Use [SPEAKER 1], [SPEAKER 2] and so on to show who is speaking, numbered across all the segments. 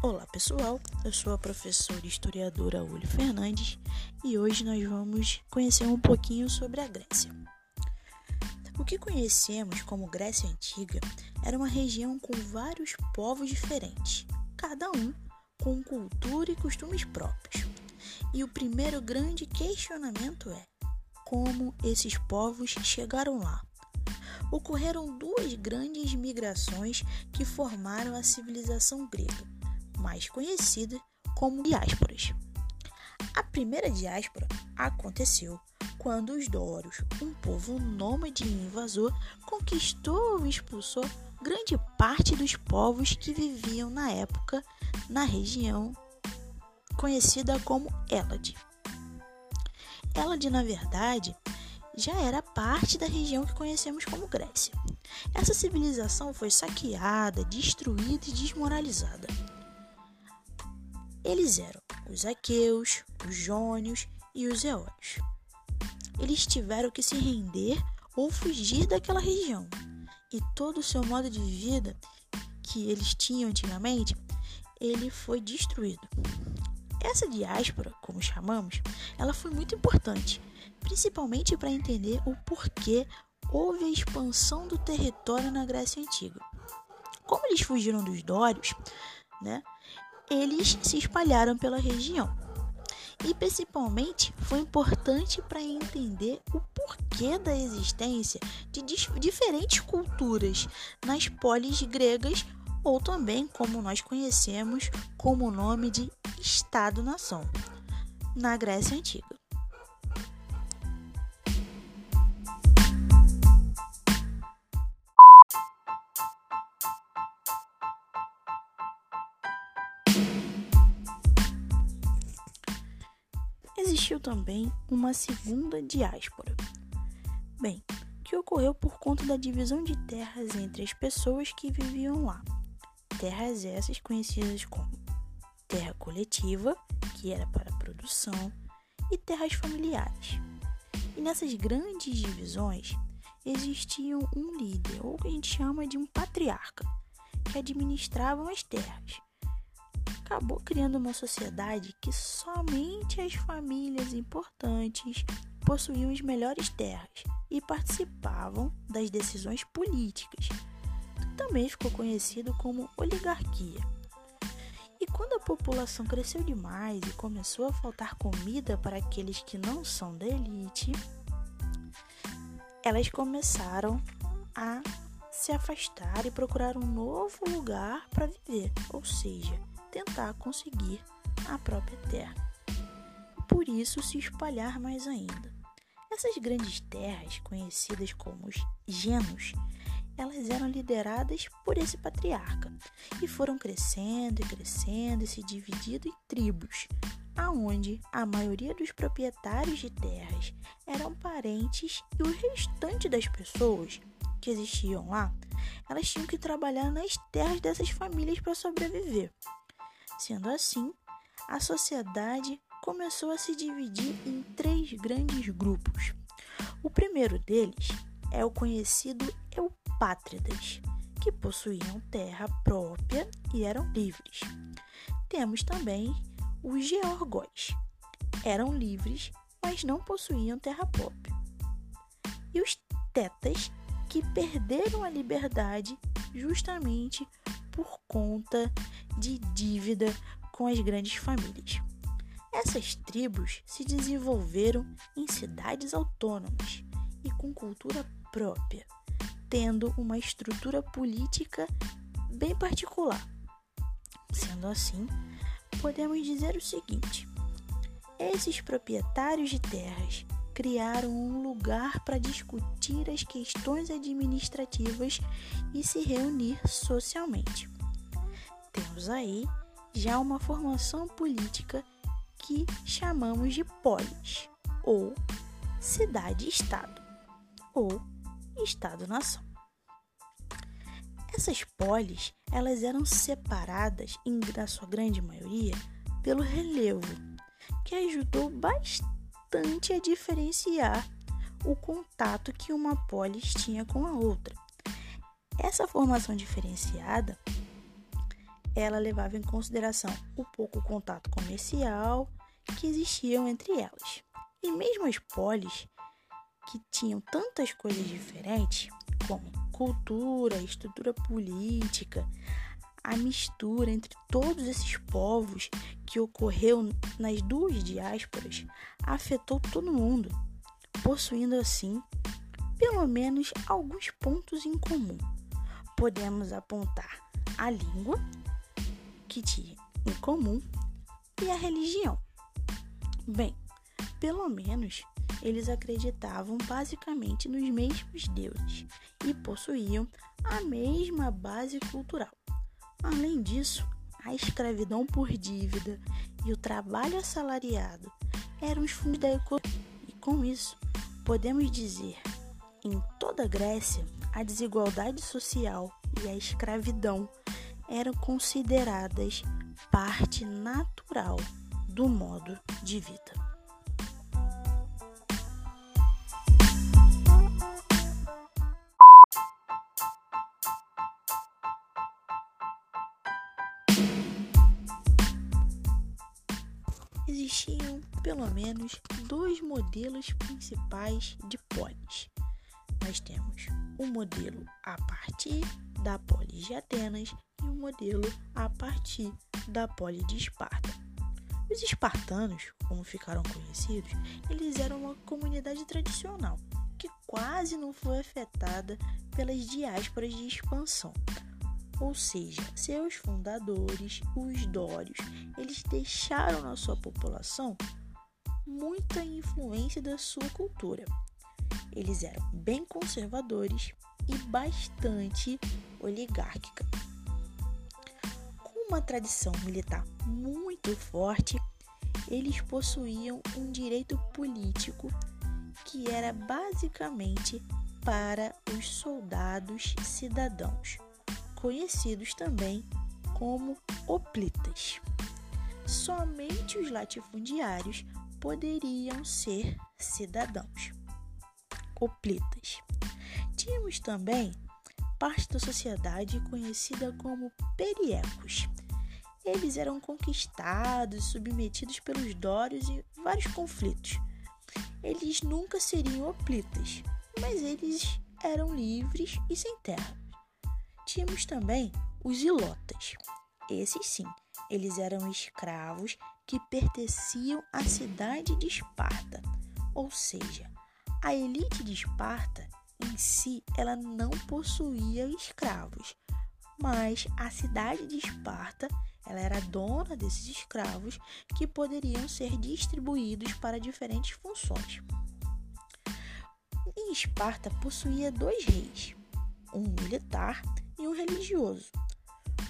[SPEAKER 1] Olá pessoal, eu sou a professora e historiadora Uli Fernandes e hoje nós vamos conhecer um pouquinho sobre a Grécia. O que conhecemos como Grécia Antiga era uma região com vários povos diferentes, cada um com cultura e costumes próprios. E o primeiro grande questionamento é como esses povos chegaram lá. Ocorreram duas grandes migrações que formaram a civilização grega mais conhecida como diásporas. A primeira diáspora aconteceu quando os Dórios, um povo nômade e invasor, conquistou e expulsou grande parte dos povos que viviam na época na região conhecida como Elade. Elade, na verdade, já era parte da região que conhecemos como Grécia. Essa civilização foi saqueada, destruída e desmoralizada. Eles eram os aqueus, os jônios e os eólios. Eles tiveram que se render ou fugir daquela região, e todo o seu modo de vida que eles tinham antigamente, ele foi destruído. Essa diáspora, como chamamos, ela foi muito importante, principalmente para entender o porquê houve a expansão do território na Grécia Antiga. Como eles fugiram dos dórios, né, eles se espalharam pela região. E principalmente foi importante para entender o porquê da existência de diferentes culturas nas polis gregas, ou também como nós conhecemos como o nome de Estado-nação, na Grécia Antiga. Também uma segunda diáspora. Bem, que ocorreu por conta da divisão de terras entre as pessoas que viviam lá. Terras essas conhecidas como terra coletiva, que era para produção, e terras familiares. E nessas grandes divisões existia um líder, ou que a gente chama de um patriarca, que administrava as terras acabou criando uma sociedade que somente as famílias importantes possuíam as melhores terras e participavam das decisões políticas. Também ficou conhecido como oligarquia. E quando a população cresceu demais e começou a faltar comida para aqueles que não são da elite, elas começaram a se afastar e procurar um novo lugar para viver, ou seja, tentar conseguir a própria terra. Por isso se espalhar mais ainda. Essas grandes terras, conhecidas como os genos, elas eram lideradas por esse patriarca e foram crescendo e crescendo e se dividindo em tribos, aonde a maioria dos proprietários de terras eram parentes e o restante das pessoas que existiam lá, elas tinham que trabalhar nas terras dessas famílias para sobreviver. Sendo assim, a sociedade começou a se dividir em três grandes grupos. O primeiro deles é o conhecido Eupátridas, que possuíam terra própria e eram livres. Temos também os Georgóis, eram livres, mas não possuíam terra própria. E os Tetas, que perderam a liberdade justamente por conta de dívida com as grandes famílias. Essas tribos se desenvolveram em cidades autônomas e com cultura própria, tendo uma estrutura política bem particular. Sendo assim, podemos dizer o seguinte: esses proprietários de terras criaram um lugar para discutir as questões administrativas e se reunir socialmente. Temos aí já uma formação política que chamamos de polis, ou cidade-estado, ou Estado-nação. Essas polis, elas eram separadas, em, na sua grande maioria, pelo relevo, que ajudou bastante a diferenciar o contato que uma polis tinha com a outra. Essa formação diferenciada, ela levava em consideração o pouco contato comercial que existiam entre elas. E mesmo as polis, que tinham tantas coisas diferentes, como cultura, estrutura política, a mistura entre todos esses povos que ocorreu nas duas diásporas afetou todo mundo, possuindo assim pelo menos alguns pontos em comum. Podemos apontar a língua, que tinha em comum, e a religião. Bem, pelo menos eles acreditavam basicamente nos mesmos deuses e possuíam a mesma base cultural. Além disso, a escravidão por dívida e o trabalho assalariado eram os fundos da economia. E com isso, podemos dizer, em toda a Grécia, a desigualdade social e a escravidão eram consideradas parte natural do modo de vida. Existiam pelo menos dois modelos principais de polis. Nós temos o modelo a partir da polis de Atenas e o modelo a partir da polis de Esparta. Os espartanos, como ficaram conhecidos, eles eram uma comunidade tradicional que quase não foi afetada pelas diásporas de expansão ou seja, seus fundadores, os dórios, eles deixaram na sua população muita influência da sua cultura. Eles eram bem conservadores e bastante oligárquica. Com uma tradição militar muito forte, eles possuíam um direito político que era basicamente para os soldados cidadãos conhecidos também como hoplitas. Somente os latifundiários poderiam ser cidadãos. Hoplitas. Tínhamos também parte da sociedade conhecida como periecos. Eles eram conquistados, submetidos pelos dórios em vários conflitos. Eles nunca seriam hoplitas, mas eles eram livres e sem terra. Tínhamos também os ilotas. Esses sim, eles eram escravos que pertenciam à cidade de Esparta, ou seja, a elite de Esparta em si ela não possuía escravos, mas a cidade de Esparta ela era dona desses escravos que poderiam ser distribuídos para diferentes funções. E Esparta possuía dois reis, um militar e um religioso.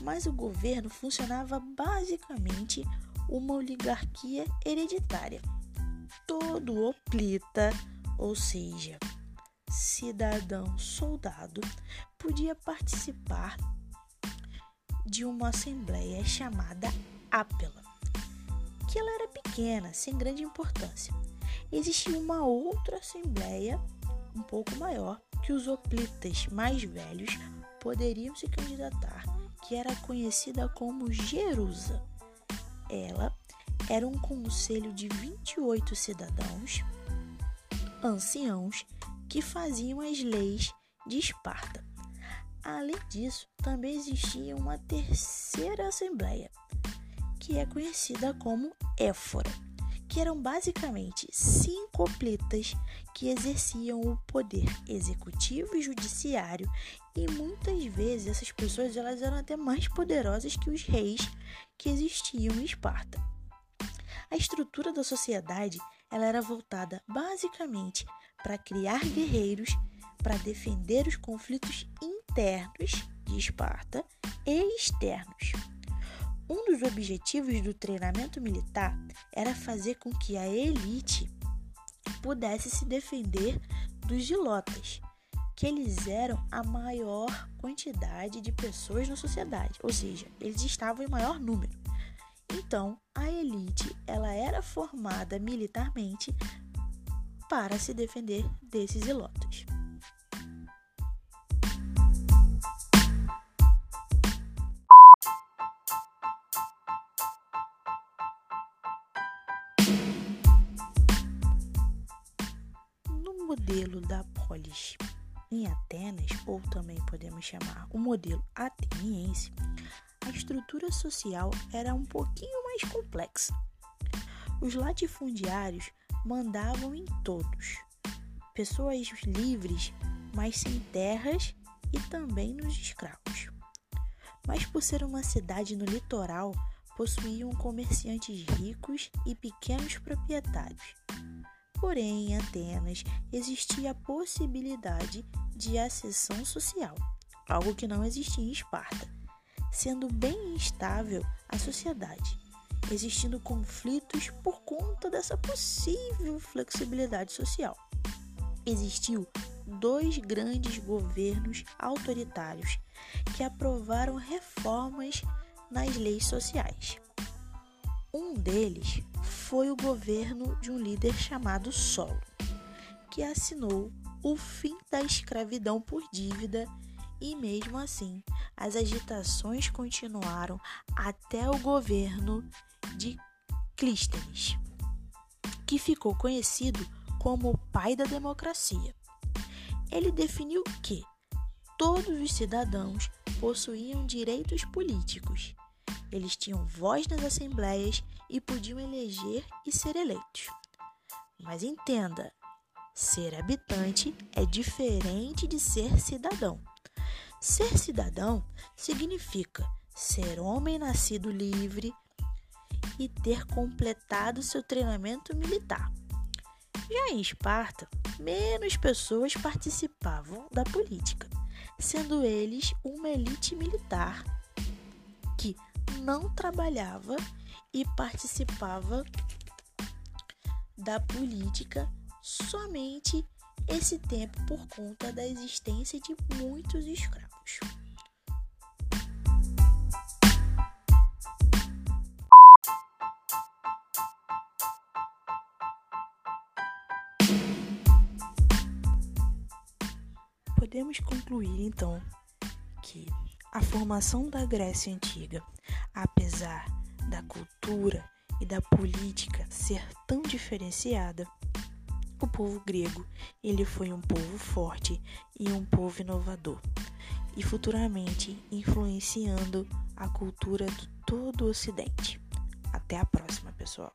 [SPEAKER 1] Mas o governo funcionava basicamente uma oligarquia hereditária. Todo oplita, ou seja, cidadão soldado, podia participar de uma assembleia chamada Ápela, que ela era pequena, sem grande importância. Existia uma outra assembleia um pouco maior que os oplitas mais velhos poderiam se candidatar, que era conhecida como Jerusa. Ela era um conselho de 28 cidadãos, anciãos, que faziam as leis de Esparta. Além disso, também existia uma terceira assembleia, que é conhecida como Éfora que eram basicamente cinco hoplitas que exerciam o poder executivo e judiciário e muitas vezes essas pessoas elas eram até mais poderosas que os reis que existiam em Esparta. A estrutura da sociedade ela era voltada basicamente para criar guerreiros para defender os conflitos internos de Esparta e externos. Um dos objetivos do treinamento militar era fazer com que a elite pudesse se defender dos gilotas, que eles eram a maior quantidade de pessoas na sociedade, ou seja, eles estavam em maior número. Então, a elite ela era formada militarmente para se defender desses ilotas. Modelo da polis em Atenas, ou também podemos chamar o modelo ateniense, a estrutura social era um pouquinho mais complexa. Os latifundiários mandavam em todos, pessoas livres, mas sem terras e também nos escravos. Mas por ser uma cidade no litoral, possuíam comerciantes ricos e pequenos proprietários. Porém, em Atenas existia a possibilidade de acessão social, algo que não existia em Esparta, sendo bem instável a sociedade, existindo conflitos por conta dessa possível flexibilidade social. Existiu dois grandes governos autoritários que aprovaram reformas nas leis sociais. Um deles foi o governo de um líder chamado Solo, que assinou o fim da escravidão por dívida e, mesmo assim, as agitações continuaram até o governo de Clístenes, que ficou conhecido como o pai da democracia. Ele definiu que todos os cidadãos possuíam direitos políticos. Eles tinham voz nas assembleias e podiam eleger e ser eleitos. Mas entenda, Ser habitante é diferente de ser cidadão. Ser cidadão significa ser homem nascido livre e ter completado seu treinamento militar. Já em Esparta, menos pessoas participavam da política, sendo eles uma elite militar não trabalhava e participava da política somente esse tempo por conta da existência de muitos escravos. Podemos concluir então que a formação da Grécia Antiga, apesar da cultura e da política ser tão diferenciada, o povo grego, ele foi um povo forte e um povo inovador, e futuramente influenciando a cultura de todo o Ocidente. Até a próxima, pessoal!